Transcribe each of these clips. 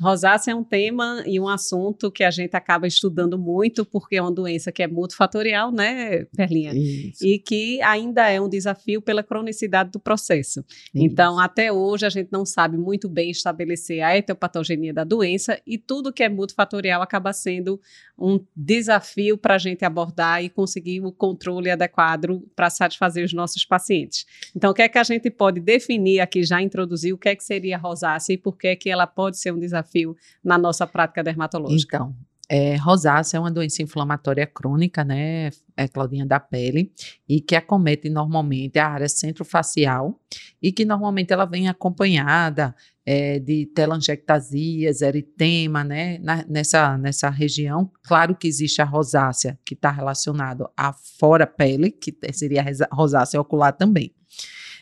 Rosácea é um tema e um assunto que a gente acaba estudando muito, porque é uma doença que é multifatorial, né, Perlinha? Isso. E que ainda é um desafio pela cronicidade do processo. Isso. Então, até hoje, a gente não sabe muito bem estabelecer a etiopatogenia da doença e tudo que é multifatorial acaba sendo um desafio para a gente abordar e conseguir o controle adequado para satisfazer os nossos pacientes. Então, o que é que a gente pode definir aqui, já introduzir, o que é que seria rosácea e por que, é que ela pode ser um desafio desafio na nossa prática dermatológica? Então, é, rosácea é uma doença inflamatória crônica, né, é, Claudinha, da pele, e que acomete normalmente a área centrofacial e que normalmente ela vem acompanhada é, de telangiectasias, eritema, né, na, nessa, nessa região. Claro que existe a rosácea, que está relacionado à fora-pele, que seria a rosácea ocular também.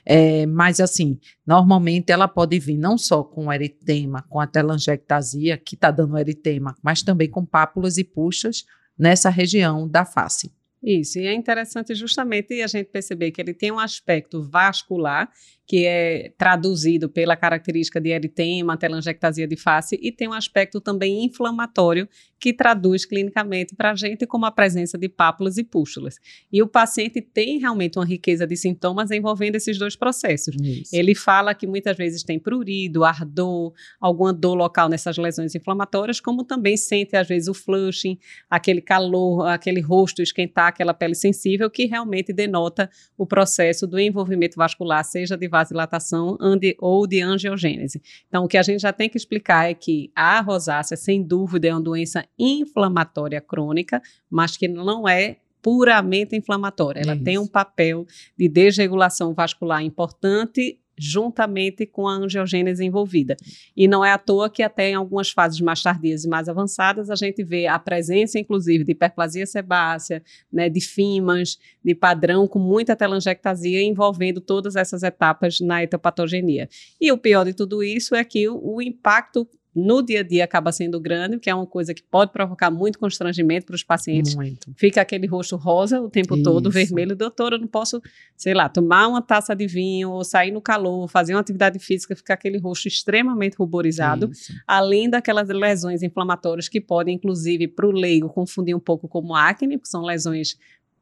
É, mas, assim, normalmente ela pode vir não só com eritema, com a telangiectasia, que está dando eritema, mas também com pápulas e puxas nessa região da face. Isso, e é interessante justamente a gente perceber que ele tem um aspecto vascular que é traduzido pela característica de eritema, telangiectasia de face, e tem um aspecto também inflamatório que traduz clinicamente para a gente como a presença de pápulas e pústulas. E o paciente tem realmente uma riqueza de sintomas envolvendo esses dois processos. Isso. Ele fala que muitas vezes tem prurido, ardor, alguma dor local nessas lesões inflamatórias, como também sente às vezes o flushing, aquele calor, aquele rosto aquela pele sensível, que realmente denota o processo do envolvimento vascular, seja de vasodilatação ou de angiogênese. Então, o que a gente já tem que explicar é que a rosácea, sem dúvida, é uma doença inflamatória crônica, mas que não é puramente inflamatória. Ela tem um papel de desregulação vascular importante juntamente com a angiogênese envolvida. E não é à toa que até em algumas fases mais tardias e mais avançadas a gente vê a presença, inclusive, de hiperplasia sebácea, né, de fimas, de padrão com muita telangiectasia envolvendo todas essas etapas na etopatogenia. E o pior de tudo isso é que o, o impacto no dia a dia acaba sendo grande, que é uma coisa que pode provocar muito constrangimento para os pacientes. Muito. Fica aquele rosto rosa o tempo Isso. todo, vermelho. Doutor, eu não posso, sei lá, tomar uma taça de vinho ou sair no calor, fazer uma atividade física, ficar aquele rosto extremamente ruborizado, Isso. além daquelas lesões inflamatórias que podem, inclusive, para o leigo, confundir um pouco como acne, que são lesões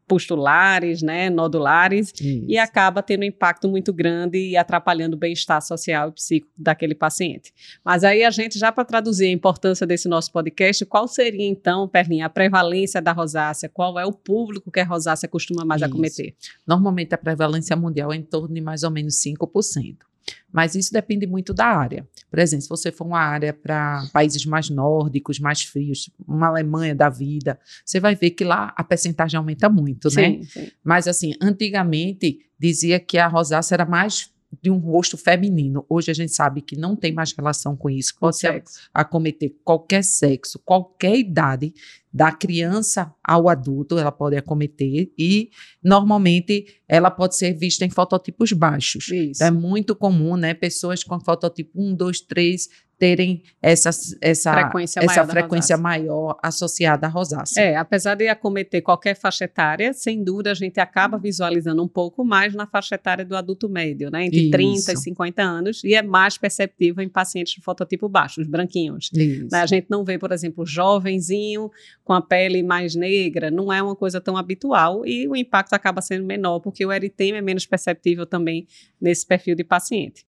pustulares, né, nodulares, Isso. e acaba tendo um impacto muito grande e atrapalhando o bem-estar social e psíquico daquele paciente. Mas aí a gente, já para traduzir a importância desse nosso podcast, qual seria então, Perlinha, a prevalência da rosácea? Qual é o público que a rosácea costuma mais Isso. acometer? Normalmente a prevalência mundial é em torno de mais ou menos 5%. Mas isso depende muito da área. Por exemplo, se você for uma área para países mais nórdicos, mais frios, uma Alemanha da vida, você vai ver que lá a percentagem aumenta muito, sim, né? Sim. Mas assim, antigamente dizia que a rosácea era mais de um rosto feminino. Hoje a gente sabe que não tem mais relação com isso. Pode acometer qualquer sexo, qualquer idade, da criança ao adulto, ela pode acometer e normalmente ela pode ser vista em fototipos baixos. Isso. é muito comum, né? Pessoas com fototipo 1, 2, 3 terem essa, essa frequência, essa maior, frequência maior associada à rosácea. É, apesar de acometer qualquer faixa etária, sem dúvida a gente acaba visualizando um pouco mais na faixa etária do adulto médio, né? Entre Isso. 30 e 50 anos, e é mais perceptível em pacientes de fototipo baixo, os branquinhos. Né? A gente não vê, por exemplo, jovenzinho com a pele mais negra, não é uma coisa tão habitual e o impacto acaba sendo menor, porque o eritema é menos perceptível também nesse perfil de paciente.